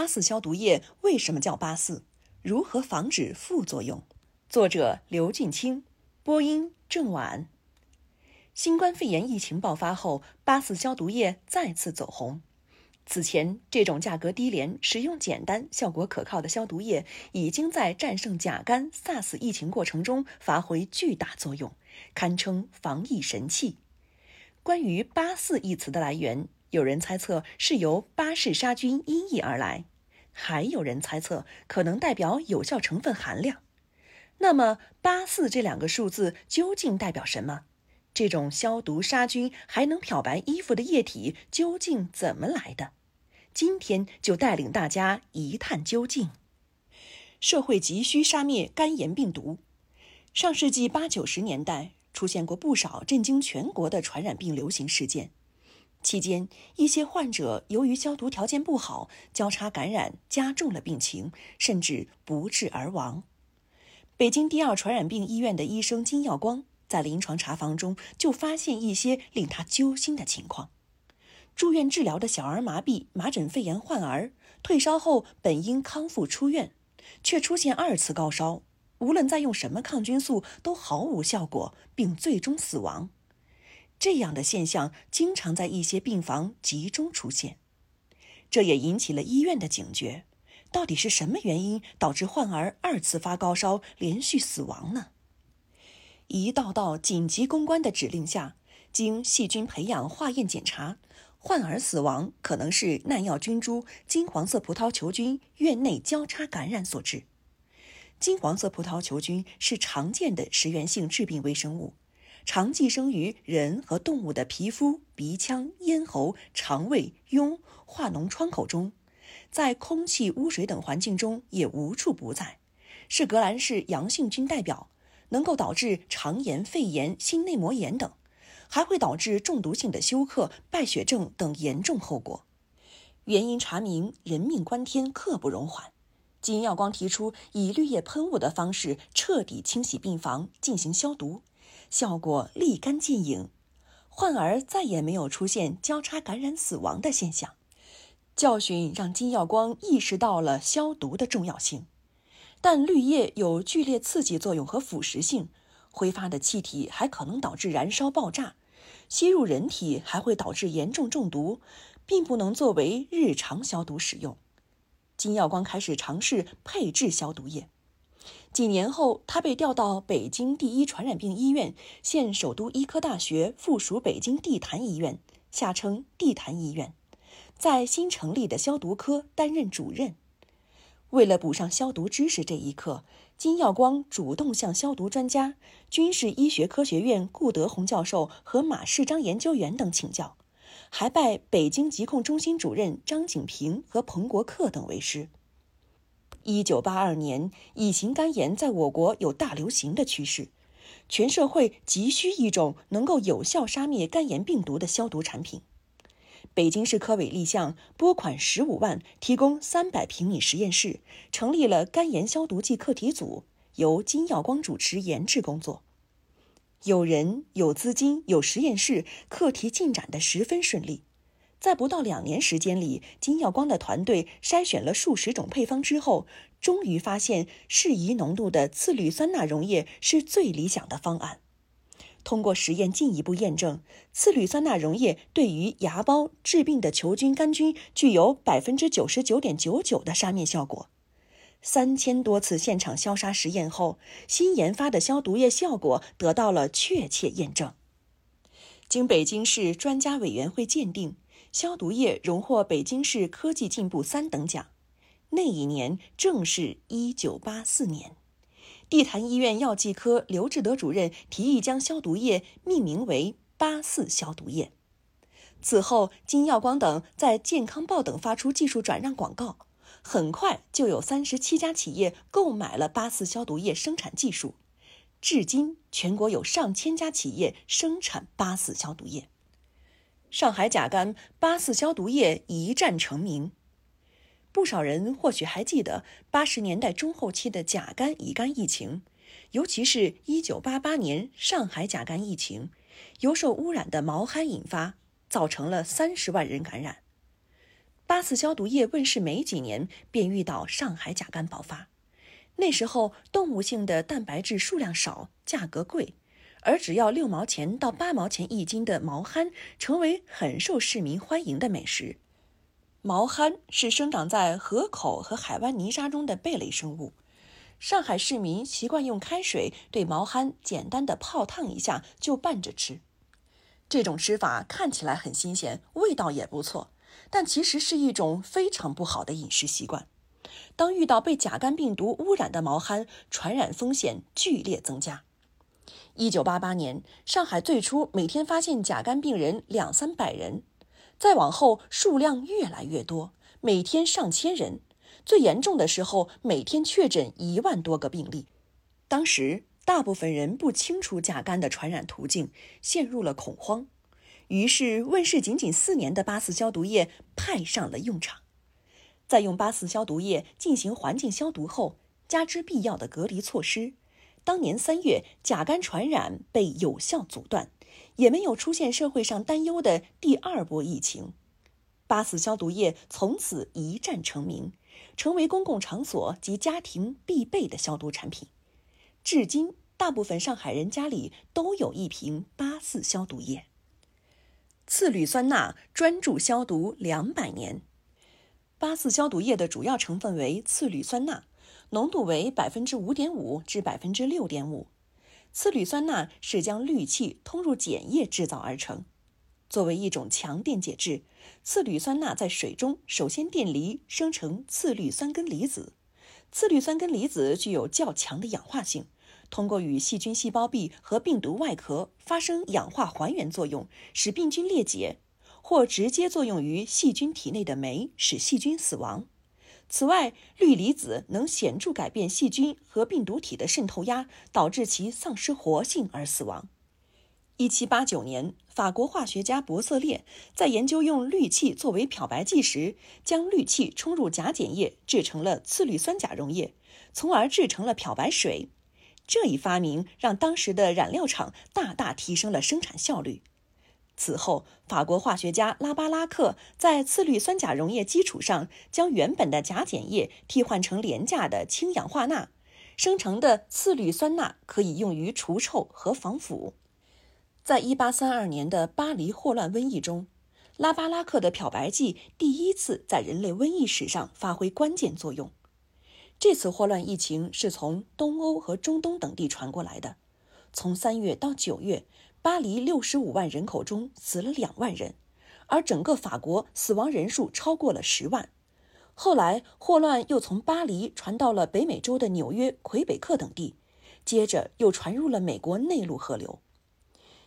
八四消毒液为什么叫八四？如何防止副作用？作者刘俊清，播音郑婉。新冠肺炎疫情爆发后，八四消毒液再次走红。此前，这种价格低廉、使用简单、效果可靠的消毒液，已经在战胜甲肝、SARS 疫情过程中发挥巨大作用，堪称防疫神器。关于“八四”一词的来源。有人猜测是由巴氏杀菌音译而来，还有人猜测可能代表有效成分含量。那么八四这两个数字究竟代表什么？这种消毒杀菌还能漂白衣服的液体究竟怎么来的？今天就带领大家一探究竟。社会急需杀灭肝炎病毒。上世纪八九十年代出现过不少震惊全国的传染病流行事件。期间，一些患者由于消毒条件不好，交叉感染加重了病情，甚至不治而亡。北京第二传染病医院的医生金耀光在临床查房中就发现一些令他揪心的情况：住院治疗的小儿麻痹、麻疹肺炎患儿退烧后本应康复出院，却出现二次高烧，无论再用什么抗菌素都毫无效果，并最终死亡。这样的现象经常在一些病房集中出现，这也引起了医院的警觉。到底是什么原因导致患儿二次发高烧、连续死亡呢？一道道紧急公关的指令下，经细菌培养化验检查，患儿死亡可能是耐药菌株金黄色葡萄球菌院内交叉感染所致。金黄色葡萄球菌是常见的食源性致病微生物。常寄生于人和动物的皮肤、鼻腔、咽喉、肠胃、痈、化脓窗口中，在空气、污水等环境中也无处不在，是革兰氏阳性菌代表，能够导致肠炎、肺炎、心内膜炎等，还会导致中毒性的休克、败血症等严重后果。原因查明，人命关天，刻不容缓。金耀光提出以绿叶喷雾的方式彻底清洗病房，进行消毒。效果立竿见影，患儿再也没有出现交叉感染死亡的现象。教训让金耀光意识到了消毒的重要性，但绿叶有剧烈刺激作用和腐蚀性，挥发的气体还可能导致燃烧爆炸，吸入人体还会导致严重中毒，并不能作为日常消毒使用。金耀光开始尝试配制消毒液。几年后，他被调到北京第一传染病医院（现首都医科大学附属北京地坛医院，下称地坛医院），在新成立的消毒科担任主任。为了补上消毒知识这一课，金耀光主动向消毒专家、军事医学科学院顾德宏教授和马世章研究员等请教，还拜北京疾控中心主任张景平和彭国克等为师。一九八二年，乙型肝炎在我国有大流行的趋势，全社会急需一种能够有效杀灭肝炎病毒的消毒产品。北京市科委立项拨款十五万，提供三百平米实验室，成立了肝炎消毒剂课题组，由金耀光主持研制工作。有人、有资金、有实验室，课题进展得十分顺利。在不到两年时间里，金耀光的团队筛选了数十种配方之后，终于发现适宜浓度的次氯酸钠溶液是最理想的方案。通过实验进一步验证，次氯酸钠溶液对于芽孢致病的球菌杆菌具有百分之九十九点九九的杀灭效果。三千多次现场消杀实验后，新研发的消毒液效果得到了确切验证。经北京市专家委员会鉴定。消毒液荣获北京市科技进步三等奖，那一年正是一九八四年。地坛医院药剂科刘志德主任提议将消毒液命名为“八四消毒液”。此后，金耀光等在《健康报》等发出技术转让广告，很快就有三十七家企业购买了八四消毒液生产技术。至今，全国有上千家企业生产八四消毒液。上海甲肝八四消毒液一战成名，不少人或许还记得八十年代中后期的甲肝乙肝疫情，尤其是一九八八年上海甲肝疫情，由受污染的毛蚶引发，造成了三十万人感染。八四消毒液问世没几年，便遇到上海甲肝爆发。那时候，动物性的蛋白质数量少，价格贵，而只要六毛钱到八毛钱一斤的毛蚶，成为很受市民欢迎的美食。毛蚶是生长在河口和海湾泥沙中的贝类生物。上海市民习惯用开水对毛蚶简单的泡烫一下就拌着吃。这种吃法看起来很新鲜，味道也不错，但其实是一种非常不好的饮食习惯。当遇到被甲肝病毒污染的毛蚶，传染风险剧烈增加。一九八八年，上海最初每天发现甲肝病人两三百人，再往后数量越来越多，每天上千人。最严重的时候，每天确诊一万多个病例。当时，大部分人不清楚甲肝的传染途径，陷入了恐慌。于是，问世仅仅四年的八四消毒液派上了用场。在用八四消毒液进行环境消毒后，加之必要的隔离措施，当年三月甲肝传染被有效阻断，也没有出现社会上担忧的第二波疫情。八四消毒液从此一战成名，成为公共场所及家庭必备的消毒产品。至今，大部分上海人家里都有一瓶八四消毒液。次氯酸钠专注消毒两百年。八四消毒液的主要成分为次氯酸钠，浓度为百分之五点五至百分之六点五。次氯酸钠是将氯气通入碱液制造而成。作为一种强电解质，次氯酸钠在水中首先电离，生成次氯酸根离子。次氯酸根离子具有较强的氧化性，通过与细菌细胞壁和病毒外壳发生氧化还原作用，使病菌裂解。或直接作用于细菌体内的酶，使细菌死亡。此外，氯离子能显著改变细菌和病毒体的渗透压，导致其丧失活性而死亡。一七八九年，法国化学家伯瑟列在研究用氯气作为漂白剂时，将氯气冲入甲碱液，制成了次氯酸钾溶液，从而制成了漂白水。这一发明让当时的染料厂大大提升了生产效率。此后，法国化学家拉巴拉克在次氯酸钾溶液基础上，将原本的甲碱液替换成廉价的氢氧化钠，生成的次氯酸钠可以用于除臭和防腐。在一八三二年的巴黎霍乱瘟疫中，拉巴拉克的漂白剂第一次在人类瘟疫史上发挥关键作用。这次霍乱疫情是从东欧和中东等地传过来的，从三月到九月。巴黎六十五万人口中死了两万人，而整个法国死亡人数超过了十万。后来霍乱又从巴黎传到了北美洲的纽约、魁北克等地，接着又传入了美国内陆河流。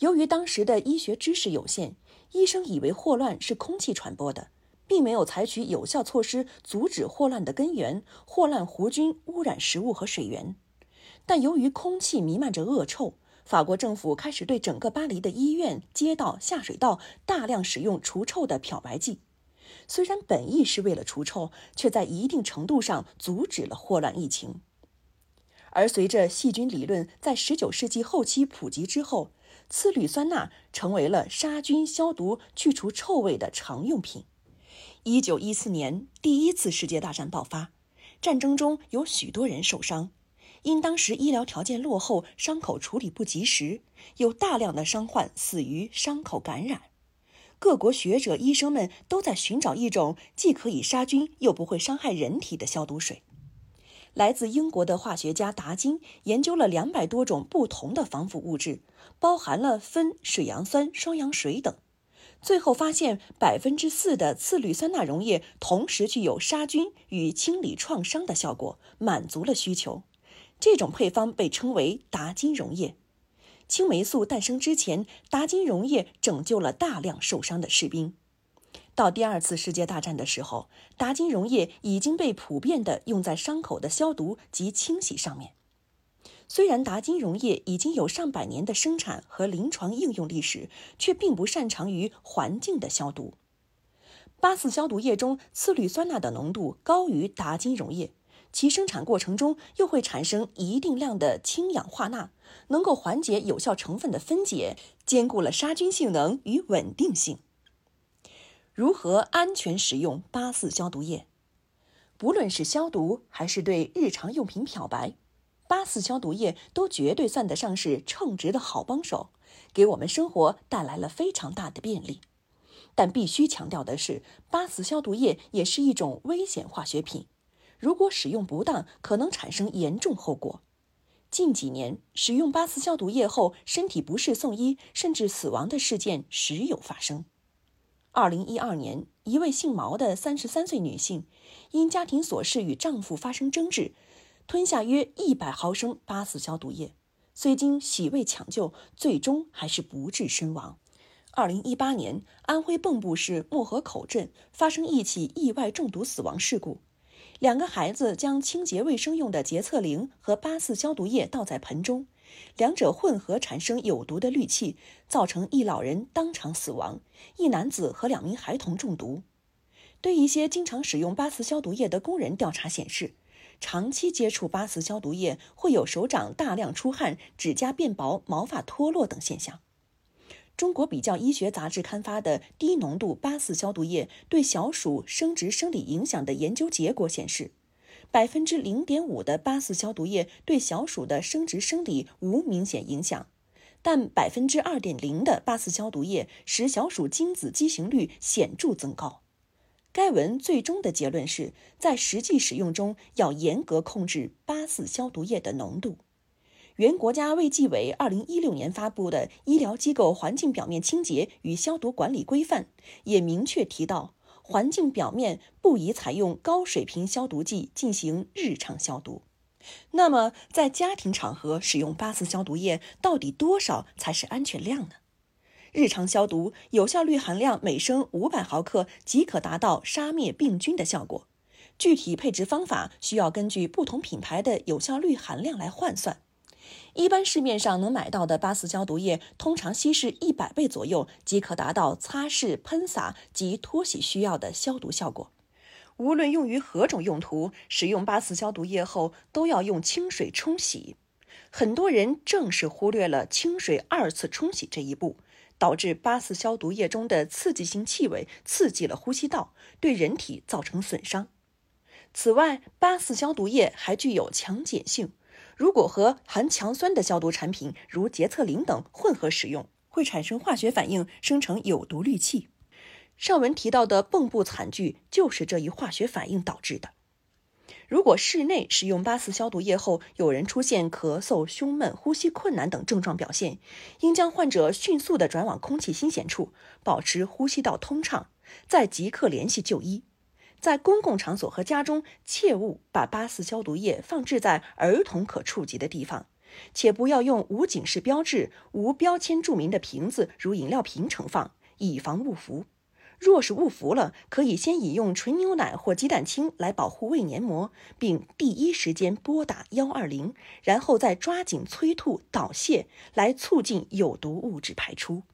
由于当时的医学知识有限，医生以为霍乱是空气传播的，并没有采取有效措施阻止霍乱的根源——霍乱弧菌污染食物和水源。但由于空气弥漫着恶臭，法国政府开始对整个巴黎的医院、街道、下水道大量使用除臭的漂白剂。虽然本意是为了除臭，却在一定程度上阻止了霍乱疫情。而随着细菌理论在19世纪后期普及之后，次氯酸钠成为了杀菌、消毒、去除臭味的常用品。1914年，第一次世界大战爆发，战争中有许多人受伤。因当时医疗条件落后，伤口处理不及时，有大量的伤患死于伤口感染。各国学者、医生们都在寻找一种既可以杀菌又不会伤害人体的消毒水。来自英国的化学家达金研究了两百多种不同的防腐物质，包含了酚、水杨酸、双氧水等，最后发现百分之四的次氯酸钠溶液同时具有杀菌与清理创伤的效果，满足了需求。这种配方被称为达金溶液。青霉素诞生之前，达金溶液拯救了大量受伤的士兵。到第二次世界大战的时候，达金溶液已经被普遍的用在伤口的消毒及清洗上面。虽然达金溶液已经有上百年的生产和临床应用历史，却并不擅长于环境的消毒。八四消毒液中次氯酸钠的浓度高于达金溶液。其生产过程中又会产生一定量的氢氧化钠，能够缓解有效成分的分解，兼顾了杀菌性能与稳定性。如何安全使用八四消毒液？不论是消毒还是对日常用品漂白，八四消毒液都绝对算得上是称职的好帮手，给我们生活带来了非常大的便利。但必须强调的是，八四消毒液也是一种危险化学品，如果使用不当，可能产生严重后果。近几年，使用八四消毒液后身体不适送医甚至死亡的事件时有发生。二零一二年，一位姓毛的三十三岁女性，因家庭琐事与丈夫发生争执，吞下约一百毫升八四消毒液，虽经洗胃抢救，最终还是不治身亡。二零一八年，安徽蚌埠市漠河口镇发生一起意外中毒死亡事故，两个孩子将清洁卫生用的洁厕灵和八四消毒液倒在盆中。两者混合产生有毒的氯气，造成一老人当场死亡，一男子和两名孩童中毒。对一些经常使用八四消毒液的工人调查显示，长期接触八四消毒液会有手掌大量出汗、指甲变薄、毛发脱落等现象。中国比较医学杂志刊发的低浓度八四消毒液对小鼠生殖生理影响的研究结果显示。百分之零点五的八四消毒液对小鼠的生殖生理无明显影响，但百分之二点零的八四消毒液使小鼠精子畸形率显著增高。该文最终的结论是在实际使用中要严格控制八四消毒液的浓度。原国家卫计委二零一六年发布的《医疗机构环境表面清洁与消毒管理规范》也明确提到。环境表面不宜采用高水平消毒剂进行日常消毒。那么，在家庭场合使用八四消毒液到底多少才是安全量呢？日常消毒有效率含量每升五百毫克即可达到杀灭病菌的效果。具体配置方法需要根据不同品牌的有效率含量来换算。一般市面上能买到的八四消毒液，通常稀释一百倍左右即可达到擦拭、喷洒及脱洗需要的消毒效果。无论用于何种用途，使用八四消毒液后都要用清水冲洗。很多人正是忽略了清水二次冲洗这一步，导致八四消毒液中的刺激性气味刺激了呼吸道，对人体造成损伤。此外，八四消毒液还具有强碱性。如果和含强酸的消毒产品，如洁厕灵等混合使用，会产生化学反应，生成有毒氯气。上文提到的蚌埠惨剧就是这一化学反应导致的。如果室内使用八四消毒液后，有人出现咳嗽、胸闷、呼吸困难等症状表现，应将患者迅速的转往空气新鲜处，保持呼吸道通畅，再即刻联系就医。在公共场所和家中，切勿把八四消毒液放置在儿童可触及的地方，且不要用无警示标志、无标签注明的瓶子，如饮料瓶盛放，以防误服。若是误服了，可以先饮用纯牛奶或鸡蛋清来保护胃黏膜，并第一时间拨打幺二零，然后再抓紧催吐、导泻，来促进有毒物质排出。